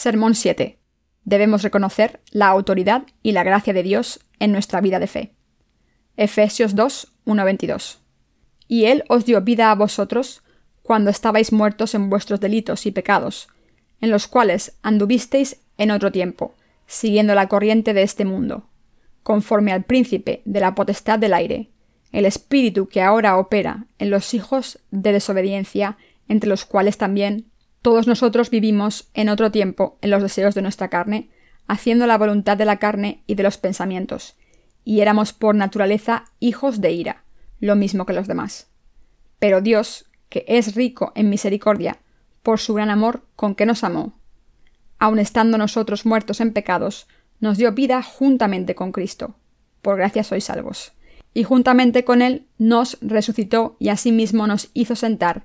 Sermón 7. Debemos reconocer la autoridad y la gracia de Dios en nuestra vida de fe. Efesios 2, 1, 22. Y Él os dio vida a vosotros cuando estabais muertos en vuestros delitos y pecados, en los cuales anduvisteis en otro tiempo, siguiendo la corriente de este mundo, conforme al príncipe de la potestad del aire, el espíritu que ahora opera en los hijos de desobediencia, entre los cuales también todos nosotros vivimos en otro tiempo en los deseos de nuestra carne, haciendo la voluntad de la carne y de los pensamientos, y éramos por naturaleza hijos de ira, lo mismo que los demás. Pero Dios, que es rico en misericordia, por su gran amor con que nos amó, aun estando nosotros muertos en pecados, nos dio vida juntamente con Cristo. Por gracia sois salvos. Y juntamente con Él nos resucitó y asimismo nos hizo sentar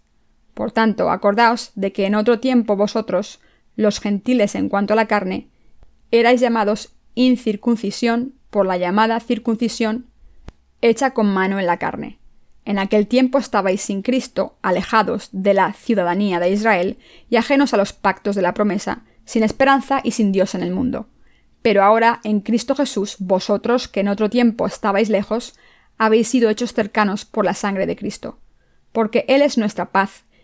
Por tanto, acordaos de que en otro tiempo vosotros, los gentiles en cuanto a la carne, erais llamados incircuncisión por la llamada circuncisión hecha con mano en la carne. En aquel tiempo estabais sin Cristo, alejados de la ciudadanía de Israel y ajenos a los pactos de la promesa, sin esperanza y sin Dios en el mundo. Pero ahora, en Cristo Jesús, vosotros, que en otro tiempo estabais lejos, habéis sido hechos cercanos por la sangre de Cristo. Porque Él es nuestra paz,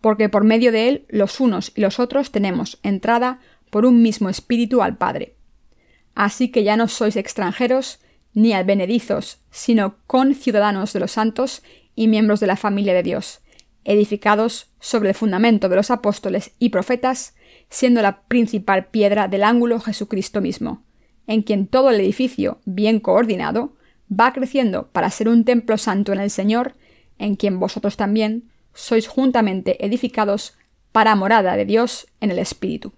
porque por medio de él los unos y los otros tenemos entrada por un mismo espíritu al Padre. Así que ya no sois extranjeros ni advenedizos, sino conciudadanos de los santos y miembros de la familia de Dios, edificados sobre el fundamento de los apóstoles y profetas, siendo la principal piedra del ángulo Jesucristo mismo, en quien todo el edificio, bien coordinado, va creciendo para ser un templo santo en el Señor, en quien vosotros también sois juntamente edificados para morada de Dios en el Espíritu.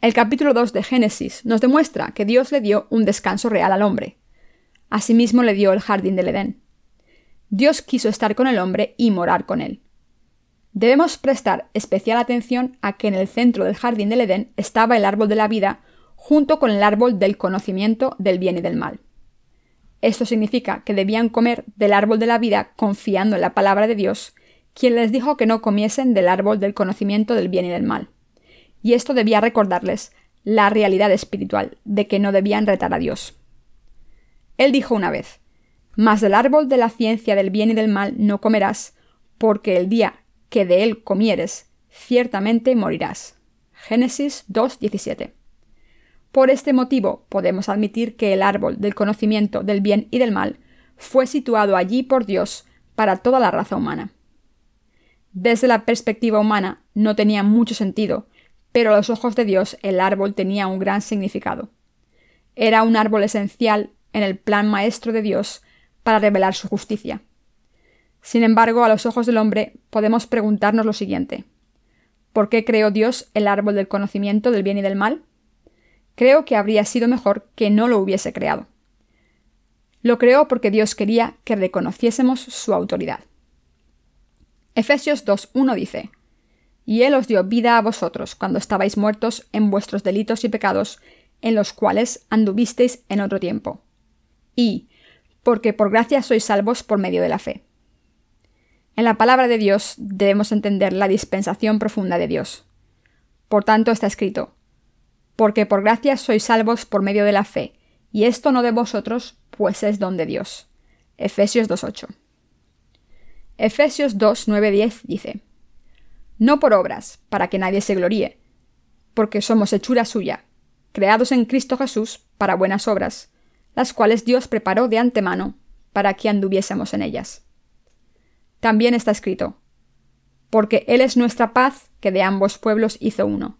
El capítulo 2 de Génesis nos demuestra que Dios le dio un descanso real al hombre. Asimismo le dio el jardín del Edén. Dios quiso estar con el hombre y morar con él. Debemos prestar especial atención a que en el centro del jardín del Edén estaba el árbol de la vida junto con el árbol del conocimiento del bien y del mal. Esto significa que debían comer del árbol de la vida confiando en la palabra de Dios, quien les dijo que no comiesen del árbol del conocimiento del bien y del mal. Y esto debía recordarles la realidad espiritual de que no debían retar a Dios. Él dijo una vez, Mas del árbol de la ciencia del bien y del mal no comerás, porque el día que de él comieres, ciertamente morirás. Génesis 2.17. Por este motivo podemos admitir que el árbol del conocimiento del bien y del mal fue situado allí por Dios para toda la raza humana. Desde la perspectiva humana no tenía mucho sentido, pero a los ojos de Dios el árbol tenía un gran significado. Era un árbol esencial en el plan maestro de Dios para revelar su justicia. Sin embargo, a los ojos del hombre podemos preguntarnos lo siguiente. ¿Por qué creó Dios el árbol del conocimiento del bien y del mal? Creo que habría sido mejor que no lo hubiese creado. Lo creó porque Dios quería que reconociésemos su autoridad. Efesios 2.1 dice, Y Él os dio vida a vosotros cuando estabais muertos en vuestros delitos y pecados, en los cuales anduvisteis en otro tiempo. Y, porque por gracia sois salvos por medio de la fe. En la palabra de Dios debemos entender la dispensación profunda de Dios. Por tanto está escrito, porque por gracia sois salvos por medio de la fe, y esto no de vosotros, pues es don de Dios. Efesios 2.8. Efesios 2.9.10 dice, No por obras, para que nadie se gloríe, porque somos hechura suya, creados en Cristo Jesús para buenas obras, las cuales Dios preparó de antemano para que anduviésemos en ellas. También está escrito, porque Él es nuestra paz que de ambos pueblos hizo uno,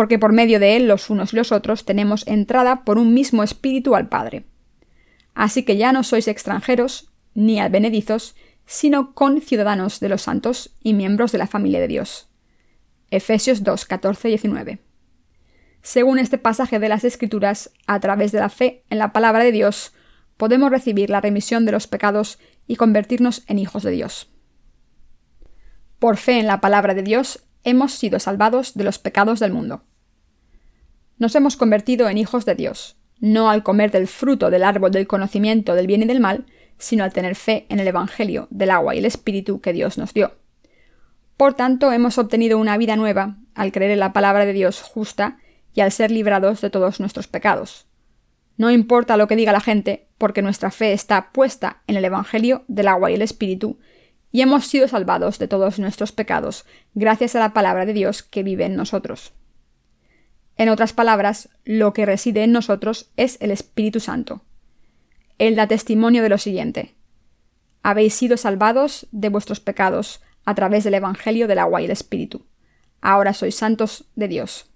porque por medio de él los unos y los otros tenemos entrada por un mismo espíritu al Padre. Así que ya no sois extranjeros ni advenedizos, sino conciudadanos de los santos y miembros de la familia de Dios. Efesios 2, 14 y 19. Según este pasaje de las Escrituras, a través de la fe en la palabra de Dios, podemos recibir la remisión de los pecados y convertirnos en hijos de Dios. Por fe en la palabra de Dios, hemos sido salvados de los pecados del mundo. Nos hemos convertido en hijos de Dios, no al comer del fruto del árbol del conocimiento del bien y del mal, sino al tener fe en el Evangelio del agua y el Espíritu que Dios nos dio. Por tanto, hemos obtenido una vida nueva al creer en la palabra de Dios justa y al ser librados de todos nuestros pecados. No importa lo que diga la gente, porque nuestra fe está puesta en el Evangelio del agua y el Espíritu, y hemos sido salvados de todos nuestros pecados gracias a la palabra de Dios que vive en nosotros. En otras palabras, lo que reside en nosotros es el Espíritu Santo. Él da testimonio de lo siguiente. Habéis sido salvados de vuestros pecados a través del Evangelio del agua y el Espíritu. Ahora sois santos de Dios.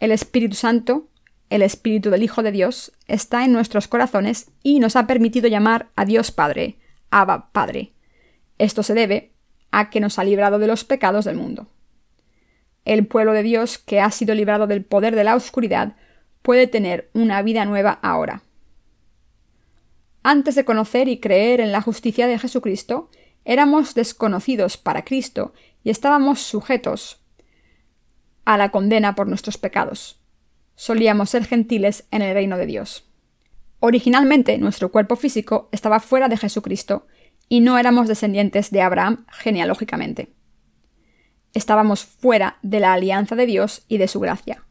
El Espíritu Santo el Espíritu del Hijo de Dios, está en nuestros corazones y nos ha permitido llamar a Dios Padre, Abba Padre. Esto se debe a que nos ha librado de los pecados del mundo. El pueblo de Dios que ha sido librado del poder de la oscuridad puede tener una vida nueva ahora. Antes de conocer y creer en la justicia de Jesucristo, éramos desconocidos para Cristo y estábamos sujetos a la condena por nuestros pecados solíamos ser gentiles en el reino de Dios. Originalmente nuestro cuerpo físico estaba fuera de Jesucristo y no éramos descendientes de Abraham genealógicamente. Estábamos fuera de la alianza de Dios y de su gracia.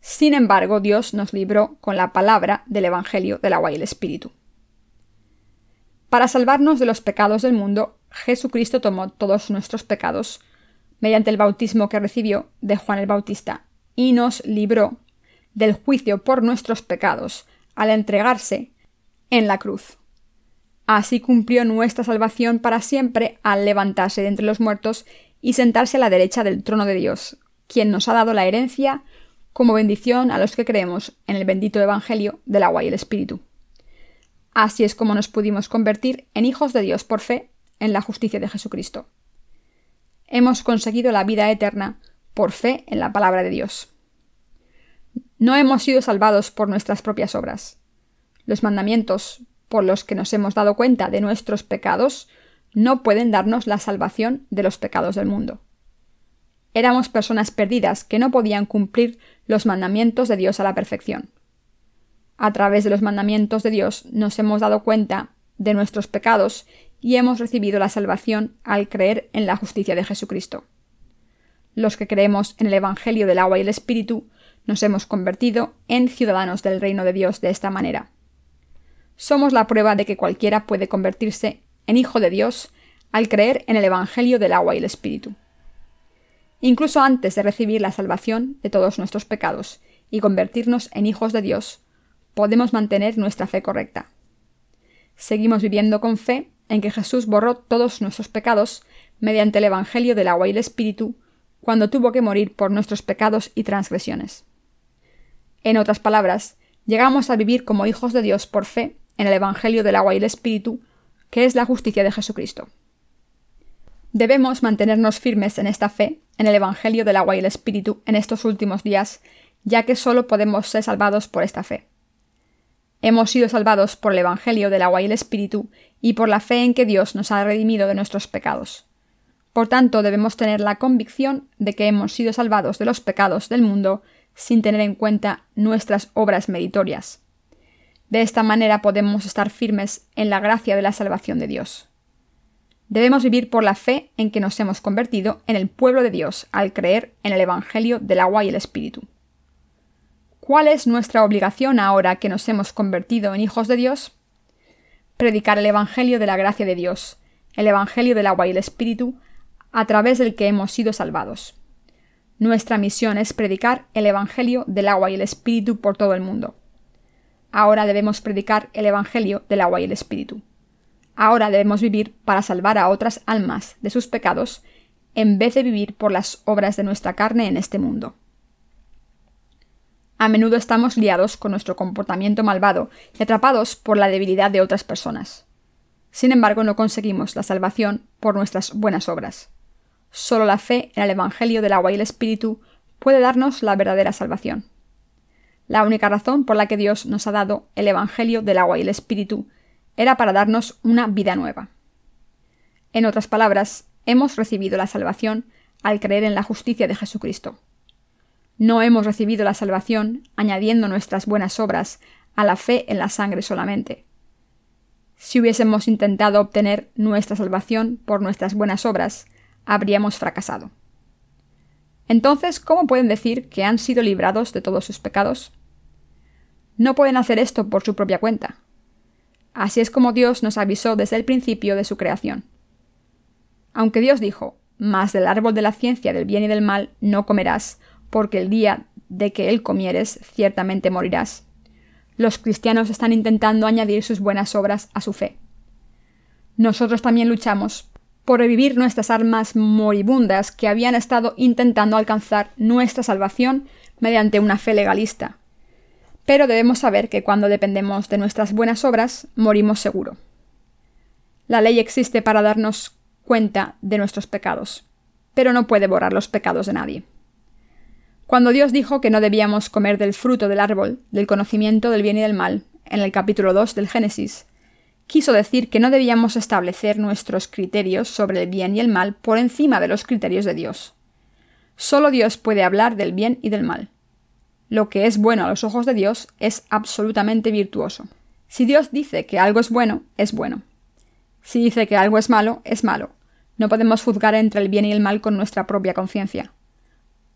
Sin embargo, Dios nos libró con la palabra del Evangelio del agua y el Espíritu. Para salvarnos de los pecados del mundo, Jesucristo tomó todos nuestros pecados mediante el bautismo que recibió de Juan el Bautista y nos libró del juicio por nuestros pecados al entregarse en la cruz. Así cumplió nuestra salvación para siempre al levantarse de entre los muertos y sentarse a la derecha del trono de Dios, quien nos ha dado la herencia como bendición a los que creemos en el bendito Evangelio del agua y el Espíritu. Así es como nos pudimos convertir en hijos de Dios por fe en la justicia de Jesucristo. Hemos conseguido la vida eterna por fe en la palabra de Dios. No hemos sido salvados por nuestras propias obras. Los mandamientos por los que nos hemos dado cuenta de nuestros pecados no pueden darnos la salvación de los pecados del mundo. Éramos personas perdidas que no podían cumplir los mandamientos de Dios a la perfección. A través de los mandamientos de Dios nos hemos dado cuenta de nuestros pecados y hemos recibido la salvación al creer en la justicia de Jesucristo. Los que creemos en el Evangelio del agua y el Espíritu nos hemos convertido en ciudadanos del reino de Dios de esta manera. Somos la prueba de que cualquiera puede convertirse en hijo de Dios al creer en el Evangelio del agua y el Espíritu. Incluso antes de recibir la salvación de todos nuestros pecados y convertirnos en hijos de Dios, podemos mantener nuestra fe correcta. Seguimos viviendo con fe en que Jesús borró todos nuestros pecados mediante el Evangelio del agua y el Espíritu cuando tuvo que morir por nuestros pecados y transgresiones. En otras palabras, llegamos a vivir como hijos de Dios por fe en el Evangelio del agua y el Espíritu, que es la justicia de Jesucristo. Debemos mantenernos firmes en esta fe, en el Evangelio del agua y el Espíritu, en estos últimos días, ya que solo podemos ser salvados por esta fe. Hemos sido salvados por el Evangelio del agua y el Espíritu y por la fe en que Dios nos ha redimido de nuestros pecados. Por tanto, debemos tener la convicción de que hemos sido salvados de los pecados del mundo sin tener en cuenta nuestras obras meritorias. De esta manera podemos estar firmes en la gracia de la salvación de Dios. Debemos vivir por la fe en que nos hemos convertido en el pueblo de Dios al creer en el Evangelio del agua y el Espíritu. ¿Cuál es nuestra obligación ahora que nos hemos convertido en hijos de Dios? Predicar el Evangelio de la gracia de Dios, el Evangelio del agua y el Espíritu, a través del que hemos sido salvados. Nuestra misión es predicar el Evangelio del agua y el Espíritu por todo el mundo. Ahora debemos predicar el Evangelio del agua y el Espíritu. Ahora debemos vivir para salvar a otras almas de sus pecados, en vez de vivir por las obras de nuestra carne en este mundo. A menudo estamos liados con nuestro comportamiento malvado y atrapados por la debilidad de otras personas. Sin embargo, no conseguimos la salvación por nuestras buenas obras. Solo la fe en el Evangelio del agua y el Espíritu puede darnos la verdadera salvación. La única razón por la que Dios nos ha dado el Evangelio del agua y el Espíritu era para darnos una vida nueva. En otras palabras, hemos recibido la salvación al creer en la justicia de Jesucristo. No hemos recibido la salvación añadiendo nuestras buenas obras a la fe en la sangre solamente. Si hubiésemos intentado obtener nuestra salvación por nuestras buenas obras, habríamos fracasado. Entonces, ¿cómo pueden decir que han sido librados de todos sus pecados? No pueden hacer esto por su propia cuenta. Así es como Dios nos avisó desde el principio de su creación. Aunque Dios dijo, Mas del árbol de la ciencia del bien y del mal no comerás, porque el día de que él comieres ciertamente morirás. Los cristianos están intentando añadir sus buenas obras a su fe. Nosotros también luchamos por revivir nuestras almas moribundas que habían estado intentando alcanzar nuestra salvación mediante una fe legalista, pero debemos saber que cuando dependemos de nuestras buenas obras, morimos seguro. La ley existe para darnos cuenta de nuestros pecados, pero no puede borrar los pecados de nadie. Cuando Dios dijo que no debíamos comer del fruto del árbol, del conocimiento del bien y del mal, en el capítulo 2 del Génesis, quiso decir que no debíamos establecer nuestros criterios sobre el bien y el mal por encima de los criterios de Dios. Solo Dios puede hablar del bien y del mal. Lo que es bueno a los ojos de Dios es absolutamente virtuoso. Si Dios dice que algo es bueno, es bueno. Si dice que algo es malo, es malo. No podemos juzgar entre el bien y el mal con nuestra propia conciencia.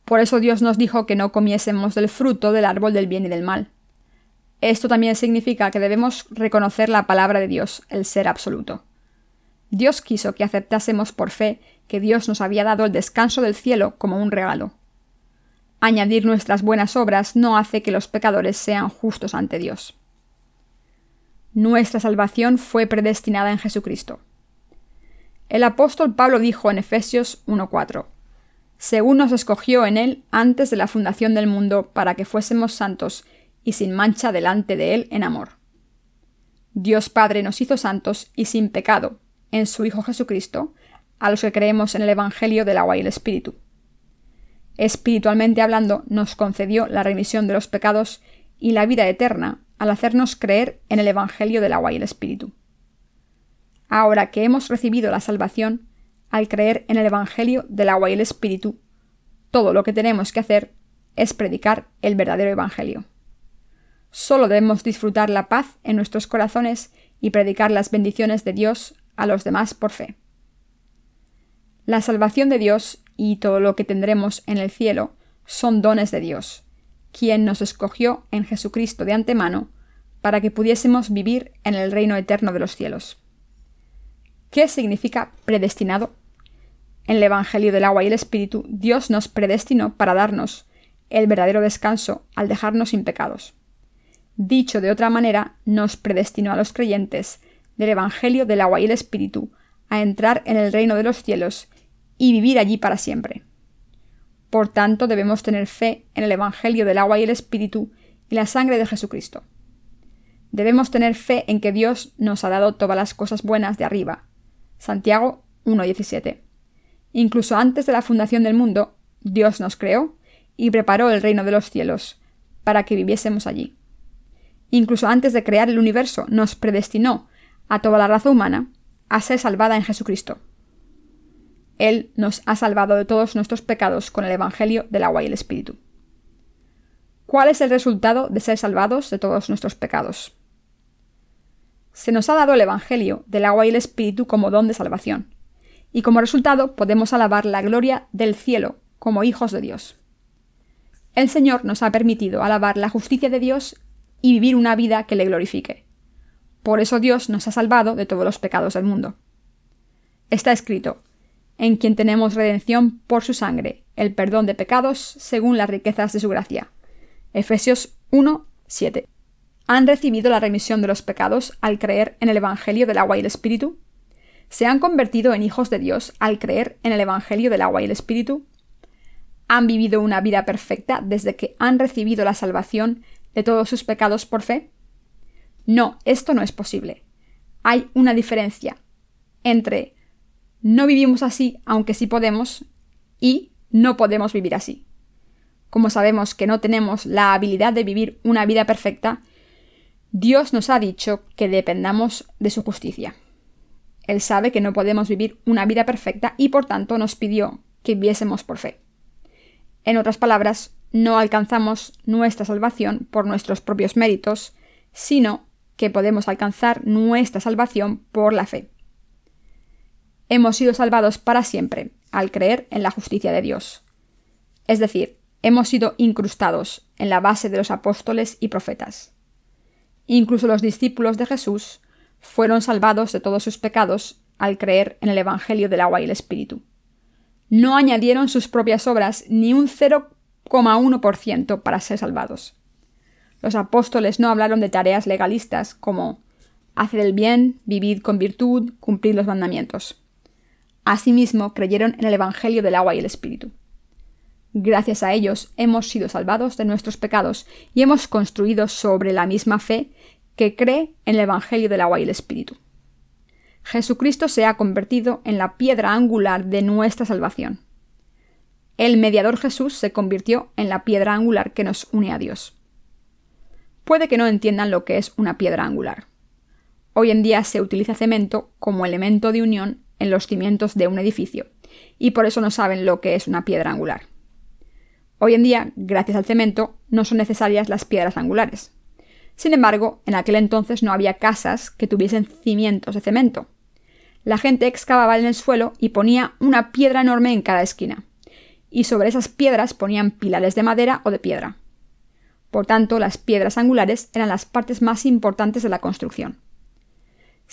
Por eso Dios nos dijo que no comiésemos del fruto del árbol del bien y del mal. Esto también significa que debemos reconocer la palabra de Dios, el ser absoluto. Dios quiso que aceptásemos por fe que Dios nos había dado el descanso del cielo como un regalo. Añadir nuestras buenas obras no hace que los pecadores sean justos ante Dios. Nuestra salvación fue predestinada en Jesucristo. El apóstol Pablo dijo en Efesios 1.4, según nos escogió en él antes de la fundación del mundo para que fuésemos santos y sin mancha delante de él en amor. Dios Padre nos hizo santos y sin pecado en su Hijo Jesucristo, a los que creemos en el Evangelio del agua y el Espíritu espiritualmente hablando, nos concedió la remisión de los pecados y la vida eterna al hacernos creer en el Evangelio del agua y el Espíritu. Ahora que hemos recibido la salvación, al creer en el Evangelio del agua y el Espíritu, todo lo que tenemos que hacer es predicar el verdadero Evangelio. Solo debemos disfrutar la paz en nuestros corazones y predicar las bendiciones de Dios a los demás por fe. La salvación de Dios y todo lo que tendremos en el cielo son dones de Dios, quien nos escogió en Jesucristo de antemano para que pudiésemos vivir en el reino eterno de los cielos. ¿Qué significa predestinado? En el Evangelio del agua y el Espíritu, Dios nos predestinó para darnos el verdadero descanso al dejarnos sin pecados. Dicho de otra manera, nos predestinó a los creyentes del Evangelio del agua y el Espíritu a entrar en el reino de los cielos y vivir allí para siempre. Por tanto, debemos tener fe en el Evangelio del agua y el Espíritu y la sangre de Jesucristo. Debemos tener fe en que Dios nos ha dado todas las cosas buenas de arriba. Santiago 1.17. Incluso antes de la fundación del mundo, Dios nos creó y preparó el reino de los cielos, para que viviésemos allí. Incluso antes de crear el universo, nos predestinó a toda la raza humana a ser salvada en Jesucristo. Él nos ha salvado de todos nuestros pecados con el Evangelio del agua y el Espíritu. ¿Cuál es el resultado de ser salvados de todos nuestros pecados? se nos ha dado el Evangelio del agua y el Espíritu como don de salvación, y como resultado podemos alabar la gloria del cielo como hijos de Dios. El Señor nos ha permitido alabar la justicia de Dios y vivir una vida que le glorifique. Por eso Dios nos ha salvado de todos los pecados del mundo. Está escrito, en quien tenemos redención por su sangre, el perdón de pecados según las riquezas de su gracia. Efesios 1, 7. ¿Han recibido la remisión de los pecados al creer en el Evangelio del agua y el Espíritu? ¿Se han convertido en hijos de Dios al creer en el Evangelio del agua y el Espíritu? ¿Han vivido una vida perfecta desde que han recibido la salvación de todos sus pecados por fe? No, esto no es posible. Hay una diferencia entre no vivimos así aunque sí podemos y no podemos vivir así. Como sabemos que no tenemos la habilidad de vivir una vida perfecta, Dios nos ha dicho que dependamos de su justicia. Él sabe que no podemos vivir una vida perfecta y por tanto nos pidió que viviésemos por fe. En otras palabras, no alcanzamos nuestra salvación por nuestros propios méritos, sino que podemos alcanzar nuestra salvación por la fe. Hemos sido salvados para siempre al creer en la justicia de Dios. Es decir, hemos sido incrustados en la base de los apóstoles y profetas. Incluso los discípulos de Jesús fueron salvados de todos sus pecados al creer en el Evangelio del agua y el Espíritu. No añadieron sus propias obras ni un 0,1% para ser salvados. Los apóstoles no hablaron de tareas legalistas como hacer el bien, vivid con virtud, cumplir los mandamientos. Asimismo, creyeron en el Evangelio del agua y el Espíritu. Gracias a ellos hemos sido salvados de nuestros pecados y hemos construido sobre la misma fe que cree en el Evangelio del agua y el Espíritu. Jesucristo se ha convertido en la piedra angular de nuestra salvación. El mediador Jesús se convirtió en la piedra angular que nos une a Dios. Puede que no entiendan lo que es una piedra angular. Hoy en día se utiliza cemento como elemento de unión en los cimientos de un edificio, y por eso no saben lo que es una piedra angular. Hoy en día, gracias al cemento, no son necesarias las piedras angulares. Sin embargo, en aquel entonces no había casas que tuviesen cimientos de cemento. La gente excavaba en el suelo y ponía una piedra enorme en cada esquina, y sobre esas piedras ponían pilares de madera o de piedra. Por tanto, las piedras angulares eran las partes más importantes de la construcción.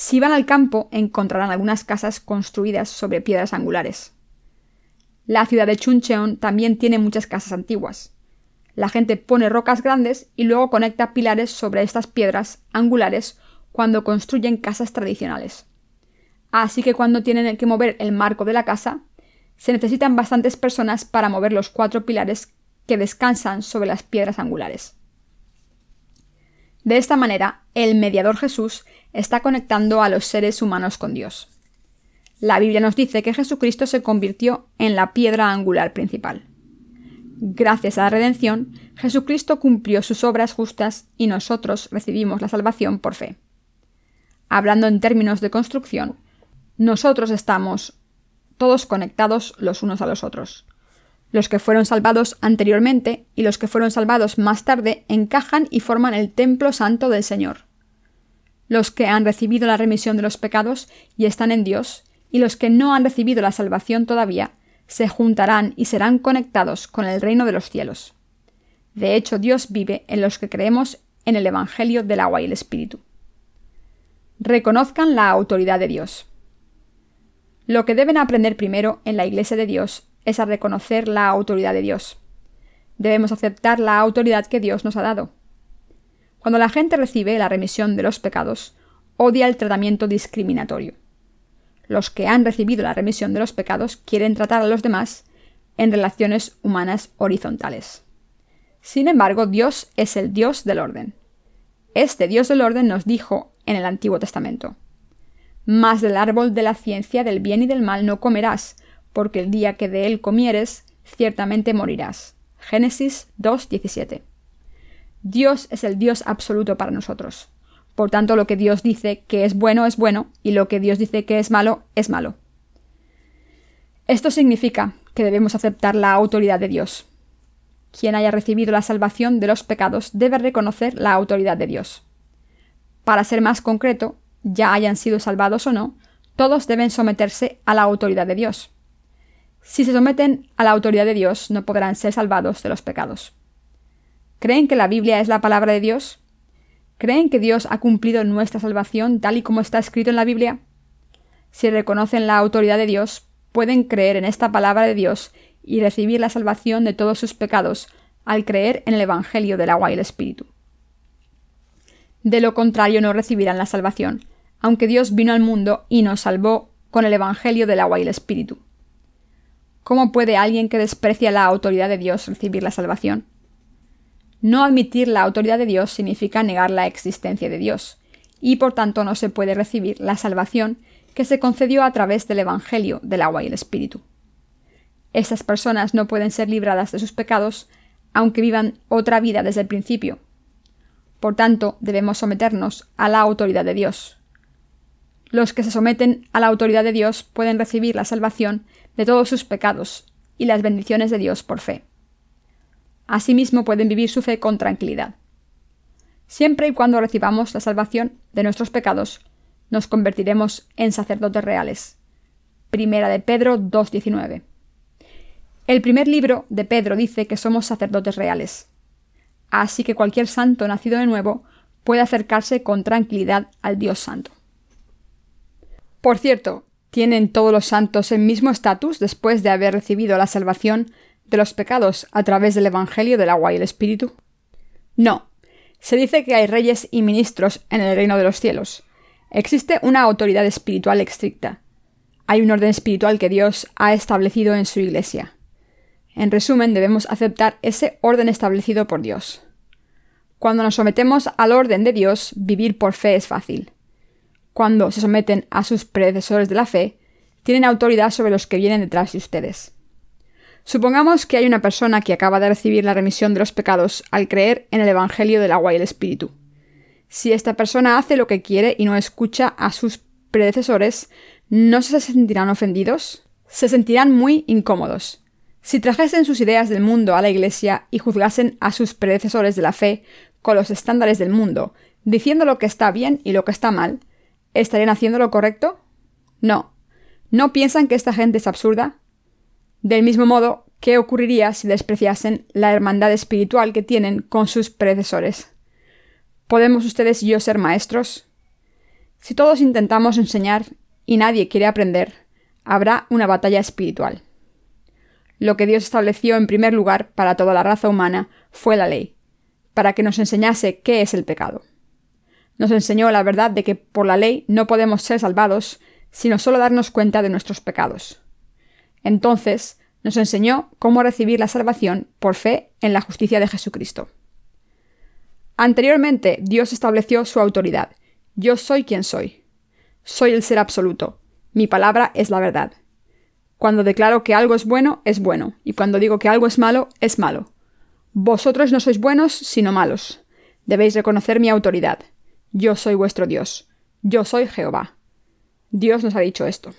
Si van al campo, encontrarán algunas casas construidas sobre piedras angulares. La ciudad de Chuncheon también tiene muchas casas antiguas. La gente pone rocas grandes y luego conecta pilares sobre estas piedras angulares cuando construyen casas tradicionales. Así que cuando tienen que mover el marco de la casa, se necesitan bastantes personas para mover los cuatro pilares que descansan sobre las piedras angulares. De esta manera, el mediador Jesús está conectando a los seres humanos con Dios. La Biblia nos dice que Jesucristo se convirtió en la piedra angular principal. Gracias a la redención, Jesucristo cumplió sus obras justas y nosotros recibimos la salvación por fe. Hablando en términos de construcción, nosotros estamos todos conectados los unos a los otros. Los que fueron salvados anteriormente y los que fueron salvados más tarde encajan y forman el templo santo del Señor. Los que han recibido la remisión de los pecados y están en Dios y los que no han recibido la salvación todavía se juntarán y serán conectados con el reino de los cielos. De hecho, Dios vive en los que creemos en el Evangelio del agua y el Espíritu. Reconozcan la autoridad de Dios. Lo que deben aprender primero en la Iglesia de Dios es a reconocer la autoridad de Dios. Debemos aceptar la autoridad que Dios nos ha dado. Cuando la gente recibe la remisión de los pecados, odia el tratamiento discriminatorio los que han recibido la remisión de los pecados quieren tratar a los demás en relaciones humanas horizontales. Sin embargo, Dios es el Dios del orden. Este Dios del orden nos dijo en el Antiguo Testamento, Más del árbol de la ciencia del bien y del mal no comerás, porque el día que de él comieres, ciertamente morirás. Génesis 2.17. Dios es el Dios absoluto para nosotros. Por tanto, lo que Dios dice que es bueno es bueno y lo que Dios dice que es malo es malo. Esto significa que debemos aceptar la autoridad de Dios. Quien haya recibido la salvación de los pecados debe reconocer la autoridad de Dios. Para ser más concreto, ya hayan sido salvados o no, todos deben someterse a la autoridad de Dios. Si se someten a la autoridad de Dios, no podrán ser salvados de los pecados. ¿Creen que la Biblia es la palabra de Dios? ¿Creen que Dios ha cumplido nuestra salvación tal y como está escrito en la Biblia? Si reconocen la autoridad de Dios, pueden creer en esta palabra de Dios y recibir la salvación de todos sus pecados al creer en el Evangelio del agua y el Espíritu. De lo contrario no recibirán la salvación, aunque Dios vino al mundo y nos salvó con el Evangelio del agua y el Espíritu. ¿Cómo puede alguien que desprecia la autoridad de Dios recibir la salvación? No admitir la autoridad de Dios significa negar la existencia de Dios, y por tanto no se puede recibir la salvación que se concedió a través del Evangelio del agua y el Espíritu. Estas personas no pueden ser libradas de sus pecados, aunque vivan otra vida desde el principio. Por tanto, debemos someternos a la autoridad de Dios. Los que se someten a la autoridad de Dios pueden recibir la salvación de todos sus pecados y las bendiciones de Dios por fe. Asimismo pueden vivir su fe con tranquilidad. Siempre y cuando recibamos la salvación de nuestros pecados, nos convertiremos en sacerdotes reales. Primera de Pedro 2.19. El primer libro de Pedro dice que somos sacerdotes reales. Así que cualquier santo nacido de nuevo puede acercarse con tranquilidad al Dios Santo. Por cierto, ¿tienen todos los santos el mismo estatus después de haber recibido la salvación de los pecados a través del Evangelio del agua y el Espíritu? No. Se dice que hay reyes y ministros en el reino de los cielos. Existe una autoridad espiritual estricta. Hay un orden espiritual que Dios ha establecido en su Iglesia. En resumen, debemos aceptar ese orden establecido por Dios. Cuando nos sometemos al orden de Dios, vivir por fe es fácil cuando se someten a sus predecesores de la fe, tienen autoridad sobre los que vienen detrás de ustedes. Supongamos que hay una persona que acaba de recibir la remisión de los pecados al creer en el Evangelio del agua y el Espíritu. Si esta persona hace lo que quiere y no escucha a sus predecesores, ¿no se sentirán ofendidos? Se sentirán muy incómodos. Si trajesen sus ideas del mundo a la Iglesia y juzgasen a sus predecesores de la fe con los estándares del mundo, diciendo lo que está bien y lo que está mal, ¿Estarían haciendo lo correcto? No. ¿No piensan que esta gente es absurda? Del mismo modo, ¿qué ocurriría si despreciasen la hermandad espiritual que tienen con sus predecesores? ¿Podemos ustedes y yo ser maestros? Si todos intentamos enseñar y nadie quiere aprender, habrá una batalla espiritual. Lo que Dios estableció en primer lugar para toda la raza humana fue la ley, para que nos enseñase qué es el pecado nos enseñó la verdad de que por la ley no podemos ser salvados, sino solo darnos cuenta de nuestros pecados. Entonces, nos enseñó cómo recibir la salvación por fe en la justicia de Jesucristo. Anteriormente, Dios estableció su autoridad. Yo soy quien soy. Soy el ser absoluto. Mi palabra es la verdad. Cuando declaro que algo es bueno, es bueno, y cuando digo que algo es malo, es malo. Vosotros no sois buenos, sino malos. Debéis reconocer mi autoridad. Yo soy vuestro Dios. Yo soy Jehová. Dios nos ha dicho esto.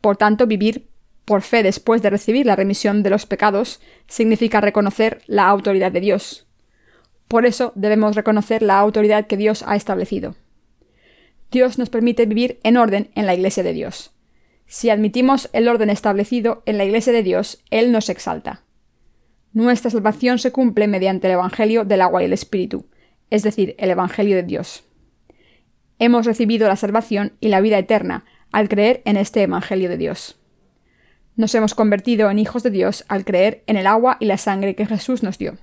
Por tanto, vivir por fe después de recibir la remisión de los pecados significa reconocer la autoridad de Dios. Por eso debemos reconocer la autoridad que Dios ha establecido. Dios nos permite vivir en orden en la Iglesia de Dios. Si admitimos el orden establecido en la Iglesia de Dios, Él nos exalta. Nuestra salvación se cumple mediante el Evangelio del agua y el Espíritu, es decir, el Evangelio de Dios. Hemos recibido la salvación y la vida eterna al creer en este Evangelio de Dios. Nos hemos convertido en hijos de Dios al creer en el agua y la sangre que Jesús nos dio.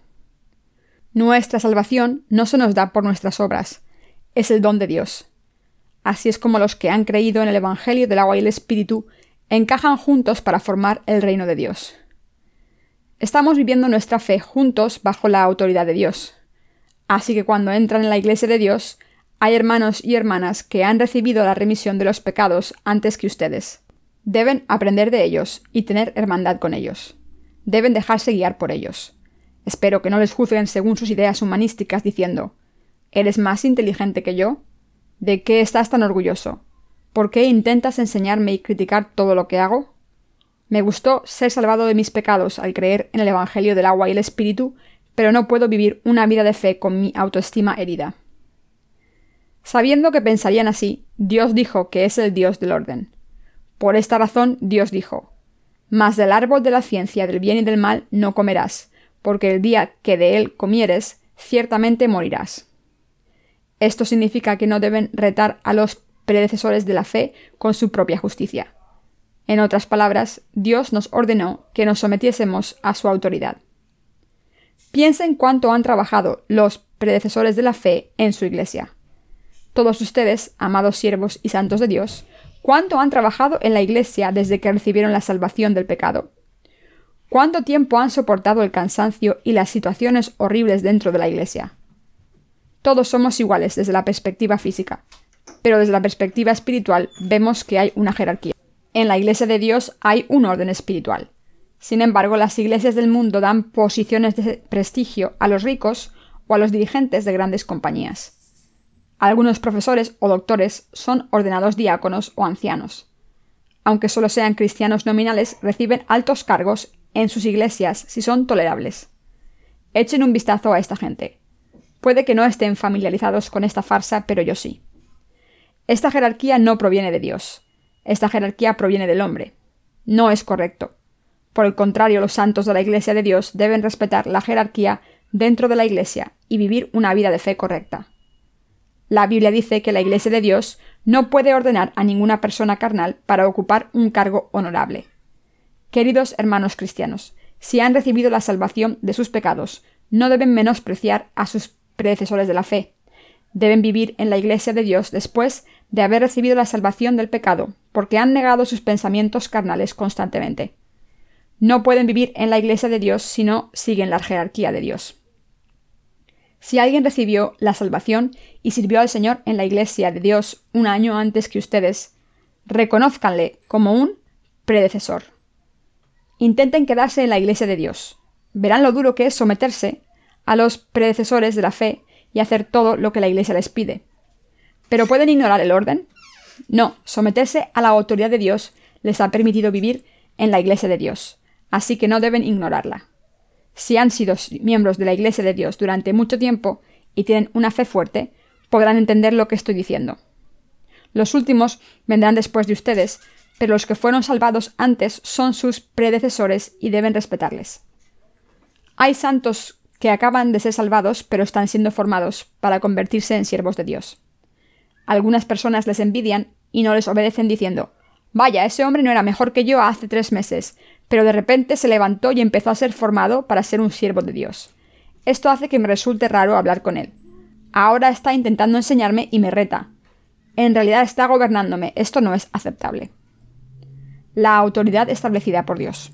Nuestra salvación no se nos da por nuestras obras, es el don de Dios. Así es como los que han creído en el Evangelio del agua y el Espíritu encajan juntos para formar el reino de Dios. Estamos viviendo nuestra fe juntos bajo la autoridad de Dios. Así que cuando entran en la Iglesia de Dios, hay hermanos y hermanas que han recibido la remisión de los pecados antes que ustedes. Deben aprender de ellos y tener hermandad con ellos. Deben dejarse guiar por ellos. Espero que no les juzguen según sus ideas humanísticas diciendo ¿Eres más inteligente que yo? ¿De qué estás tan orgulloso? ¿Por qué intentas enseñarme y criticar todo lo que hago? Me gustó ser salvado de mis pecados al creer en el Evangelio del agua y el Espíritu pero no puedo vivir una vida de fe con mi autoestima herida. Sabiendo que pensarían así, Dios dijo que es el Dios del orden. Por esta razón Dios dijo, Mas del árbol de la ciencia del bien y del mal no comerás, porque el día que de él comieres, ciertamente morirás. Esto significa que no deben retar a los predecesores de la fe con su propia justicia. En otras palabras, Dios nos ordenó que nos sometiésemos a su autoridad. Piensen cuánto han trabajado los predecesores de la fe en su iglesia. Todos ustedes, amados siervos y santos de Dios, cuánto han trabajado en la iglesia desde que recibieron la salvación del pecado. ¿Cuánto tiempo han soportado el cansancio y las situaciones horribles dentro de la iglesia? Todos somos iguales desde la perspectiva física, pero desde la perspectiva espiritual vemos que hay una jerarquía. En la iglesia de Dios hay un orden espiritual. Sin embargo, las iglesias del mundo dan posiciones de prestigio a los ricos o a los dirigentes de grandes compañías. Algunos profesores o doctores son ordenados diáconos o ancianos. Aunque solo sean cristianos nominales, reciben altos cargos en sus iglesias si son tolerables. Echen un vistazo a esta gente. Puede que no estén familiarizados con esta farsa, pero yo sí. Esta jerarquía no proviene de Dios. Esta jerarquía proviene del hombre. No es correcto. Por el contrario, los santos de la Iglesia de Dios deben respetar la jerarquía dentro de la Iglesia y vivir una vida de fe correcta. La Biblia dice que la Iglesia de Dios no puede ordenar a ninguna persona carnal para ocupar un cargo honorable. Queridos hermanos cristianos, si han recibido la salvación de sus pecados, no deben menospreciar a sus predecesores de la fe. Deben vivir en la Iglesia de Dios después de haber recibido la salvación del pecado, porque han negado sus pensamientos carnales constantemente. No pueden vivir en la Iglesia de Dios si no siguen la jerarquía de Dios. Si alguien recibió la salvación y sirvió al Señor en la Iglesia de Dios un año antes que ustedes, reconózcanle como un predecesor. Intenten quedarse en la Iglesia de Dios. Verán lo duro que es someterse a los predecesores de la fe y hacer todo lo que la Iglesia les pide. ¿Pero pueden ignorar el orden? No, someterse a la autoridad de Dios les ha permitido vivir en la Iglesia de Dios, así que no deben ignorarla. Si han sido miembros de la Iglesia de Dios durante mucho tiempo y tienen una fe fuerte, podrán entender lo que estoy diciendo. Los últimos vendrán después de ustedes, pero los que fueron salvados antes son sus predecesores y deben respetarles. Hay santos que acaban de ser salvados, pero están siendo formados para convertirse en siervos de Dios. Algunas personas les envidian y no les obedecen diciendo Vaya, ese hombre no era mejor que yo hace tres meses, pero de repente se levantó y empezó a ser formado para ser un siervo de Dios. Esto hace que me resulte raro hablar con él. Ahora está intentando enseñarme y me reta. En realidad está gobernándome. Esto no es aceptable la autoridad establecida por Dios.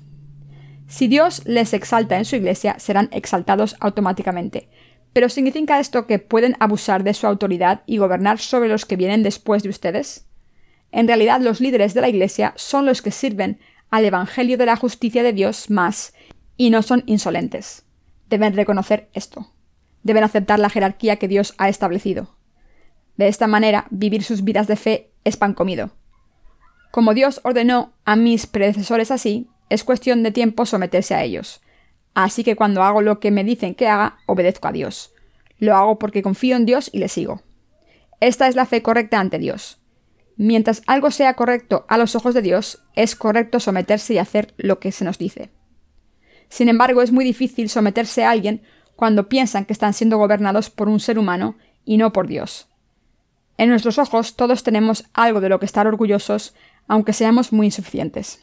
Si Dios les exalta en su iglesia, serán exaltados automáticamente. ¿Pero significa esto que pueden abusar de su autoridad y gobernar sobre los que vienen después de ustedes? En realidad, los líderes de la iglesia son los que sirven al Evangelio de la justicia de Dios más y no son insolentes. Deben reconocer esto. Deben aceptar la jerarquía que Dios ha establecido. De esta manera, vivir sus vidas de fe es pan comido. Como Dios ordenó a mis predecesores así, es cuestión de tiempo someterse a ellos. Así que cuando hago lo que me dicen que haga, obedezco a Dios. Lo hago porque confío en Dios y le sigo. Esta es la fe correcta ante Dios. Mientras algo sea correcto a los ojos de Dios, es correcto someterse y hacer lo que se nos dice. Sin embargo, es muy difícil someterse a alguien cuando piensan que están siendo gobernados por un ser humano y no por Dios. En nuestros ojos todos tenemos algo de lo que estar orgullosos aunque seamos muy insuficientes.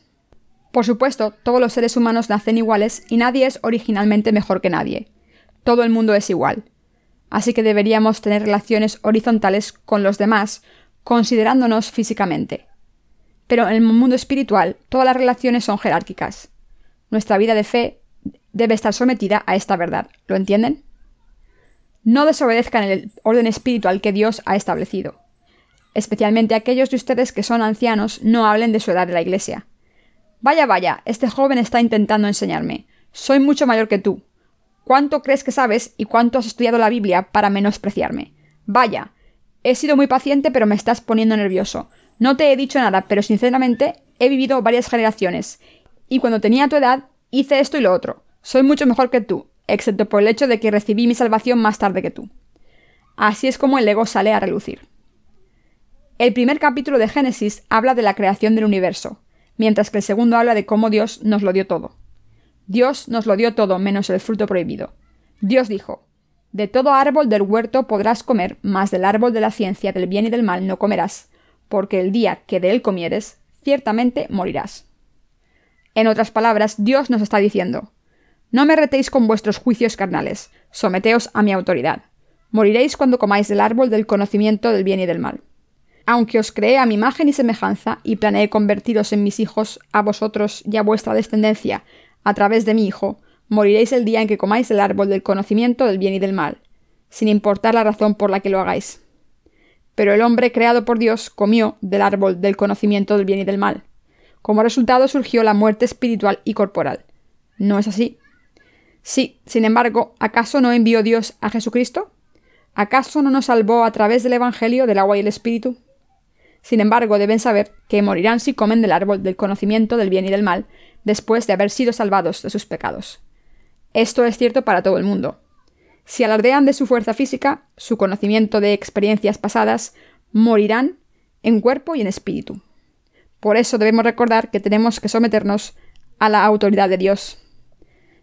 Por supuesto, todos los seres humanos nacen iguales y nadie es originalmente mejor que nadie. Todo el mundo es igual. Así que deberíamos tener relaciones horizontales con los demás, considerándonos físicamente. Pero en el mundo espiritual, todas las relaciones son jerárquicas. Nuestra vida de fe debe estar sometida a esta verdad. ¿Lo entienden? No desobedezcan el orden espiritual que Dios ha establecido especialmente aquellos de ustedes que son ancianos, no hablen de su edad de la iglesia. Vaya, vaya, este joven está intentando enseñarme. Soy mucho mayor que tú. ¿Cuánto crees que sabes y cuánto has estudiado la Biblia para menospreciarme? Vaya, he sido muy paciente pero me estás poniendo nervioso. No te he dicho nada, pero sinceramente he vivido varias generaciones. Y cuando tenía tu edad, hice esto y lo otro. Soy mucho mejor que tú, excepto por el hecho de que recibí mi salvación más tarde que tú. Así es como el ego sale a relucir. El primer capítulo de Génesis habla de la creación del universo, mientras que el segundo habla de cómo Dios nos lo dio todo. Dios nos lo dio todo menos el fruto prohibido. Dios dijo, De todo árbol del huerto podrás comer, mas del árbol de la ciencia del bien y del mal no comerás, porque el día que de él comieres, ciertamente morirás. En otras palabras, Dios nos está diciendo, No me retéis con vuestros juicios carnales, someteos a mi autoridad. Moriréis cuando comáis del árbol del conocimiento del bien y del mal. Aunque os creé a mi imagen y semejanza, y planeé convertiros en mis hijos, a vosotros y a vuestra descendencia, a través de mi Hijo, moriréis el día en que comáis el árbol del conocimiento del bien y del mal, sin importar la razón por la que lo hagáis. Pero el hombre creado por Dios comió del árbol del conocimiento del bien y del mal. Como resultado surgió la muerte espiritual y corporal. ¿No es así? Sí, sin embargo, ¿acaso no envió Dios a Jesucristo? ¿Acaso no nos salvó a través del Evangelio del agua y el Espíritu? Sin embargo, deben saber que morirán si comen del árbol del conocimiento del bien y del mal, después de haber sido salvados de sus pecados. Esto es cierto para todo el mundo. Si alardean de su fuerza física, su conocimiento de experiencias pasadas, morirán en cuerpo y en espíritu. Por eso debemos recordar que tenemos que someternos a la autoridad de Dios.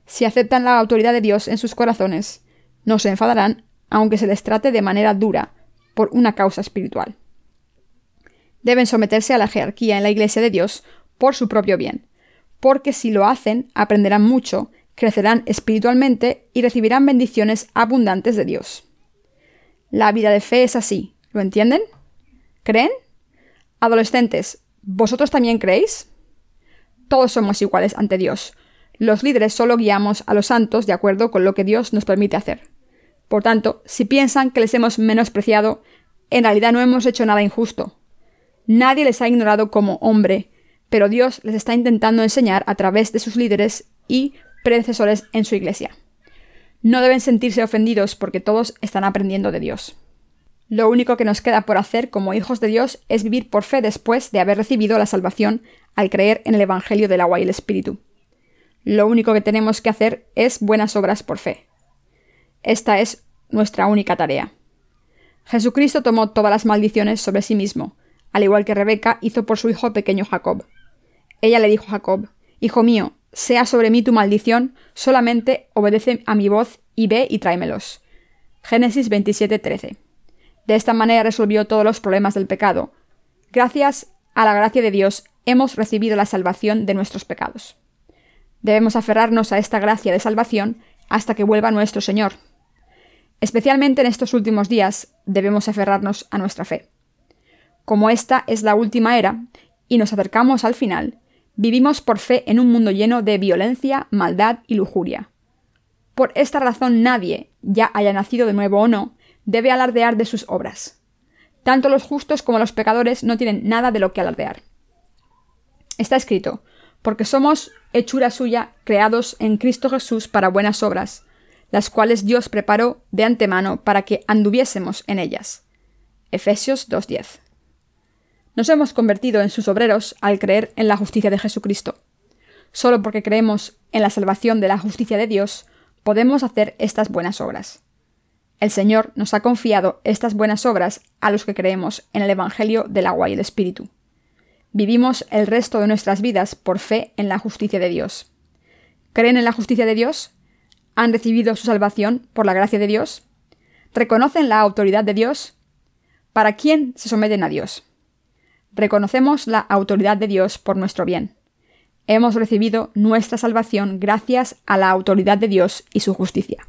Si aceptan la autoridad de Dios en sus corazones, no se enfadarán aunque se les trate de manera dura por una causa espiritual. Deben someterse a la jerarquía en la Iglesia de Dios por su propio bien, porque si lo hacen aprenderán mucho, crecerán espiritualmente y recibirán bendiciones abundantes de Dios. La vida de fe es así, ¿lo entienden? ¿Creen? Adolescentes, ¿vosotros también creéis? Todos somos iguales ante Dios. Los líderes solo guiamos a los santos de acuerdo con lo que Dios nos permite hacer. Por tanto, si piensan que les hemos menospreciado, en realidad no hemos hecho nada injusto. Nadie les ha ignorado como hombre, pero Dios les está intentando enseñar a través de sus líderes y predecesores en su iglesia. No deben sentirse ofendidos porque todos están aprendiendo de Dios. Lo único que nos queda por hacer como hijos de Dios es vivir por fe después de haber recibido la salvación al creer en el Evangelio del agua y el Espíritu. Lo único que tenemos que hacer es buenas obras por fe. Esta es nuestra única tarea. Jesucristo tomó todas las maldiciones sobre sí mismo, al igual que Rebeca hizo por su hijo pequeño Jacob. Ella le dijo a Jacob, Hijo mío, sea sobre mí tu maldición, solamente obedece a mi voz y ve y tráemelos. Génesis 27:13. De esta manera resolvió todos los problemas del pecado. Gracias a la gracia de Dios hemos recibido la salvación de nuestros pecados. Debemos aferrarnos a esta gracia de salvación hasta que vuelva nuestro Señor. Especialmente en estos últimos días debemos aferrarnos a nuestra fe. Como esta es la última era y nos acercamos al final, Vivimos por fe en un mundo lleno de violencia, maldad y lujuria. Por esta razón nadie, ya haya nacido de nuevo o no, debe alardear de sus obras. Tanto los justos como los pecadores no tienen nada de lo que alardear. Está escrito, porque somos hechura suya, creados en Cristo Jesús para buenas obras, las cuales Dios preparó de antemano para que anduviésemos en ellas. Efesios 2.10 nos hemos convertido en sus obreros al creer en la justicia de Jesucristo. Solo porque creemos en la salvación de la justicia de Dios, podemos hacer estas buenas obras. El Señor nos ha confiado estas buenas obras a los que creemos en el Evangelio del agua y el Espíritu. Vivimos el resto de nuestras vidas por fe en la justicia de Dios. ¿Creen en la justicia de Dios? ¿Han recibido su salvación por la gracia de Dios? ¿Reconocen la autoridad de Dios? ¿Para quién se someten a Dios? Reconocemos la autoridad de Dios por nuestro bien. Hemos recibido nuestra salvación gracias a la autoridad de Dios y su justicia.